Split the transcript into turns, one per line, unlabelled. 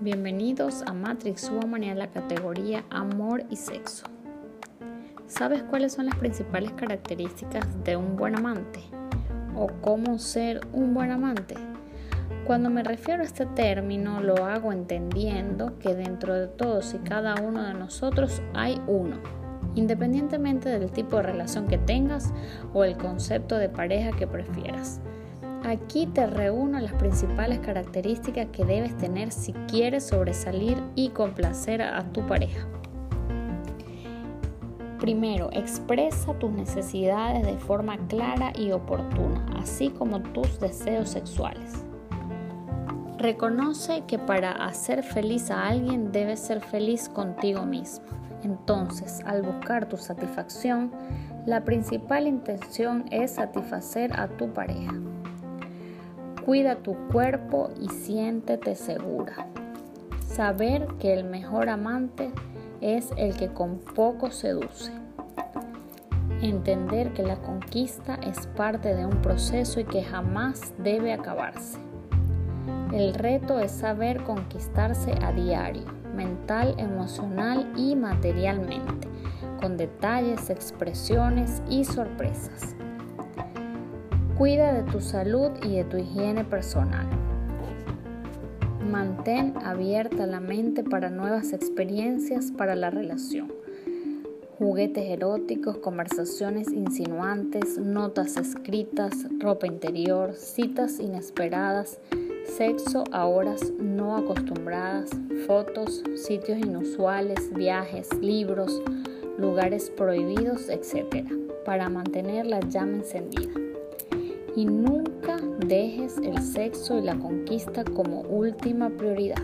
Bienvenidos a Matrix Woman y a la categoría Amor y Sexo. ¿Sabes cuáles son las principales características de un buen amante? ¿O cómo ser un buen amante? Cuando me refiero a este término lo hago entendiendo que dentro de todos y cada uno de nosotros hay uno, independientemente del tipo de relación que tengas o el concepto de pareja que prefieras. Aquí te reúno las principales características que debes tener si quieres sobresalir y complacer a tu pareja. Primero, expresa tus necesidades de forma clara y oportuna, así como tus deseos sexuales. Reconoce que para hacer feliz a alguien debes ser feliz contigo mismo. Entonces, al buscar tu satisfacción, la principal intención es satisfacer a tu pareja. Cuida tu cuerpo y siéntete segura. Saber que el mejor amante es el que con poco seduce. Entender que la conquista es parte de un proceso y que jamás debe acabarse. El reto es saber conquistarse a diario, mental, emocional y materialmente, con detalles, expresiones y sorpresas. Cuida de tu salud y de tu higiene personal. Mantén abierta la mente para nuevas experiencias para la relación. Juguetes eróticos, conversaciones insinuantes, notas escritas, ropa interior, citas inesperadas, sexo a horas no acostumbradas, fotos, sitios inusuales, viajes, libros, lugares prohibidos, etc., para mantener la llama encendida. Y nunca dejes el sexo y la conquista como última prioridad.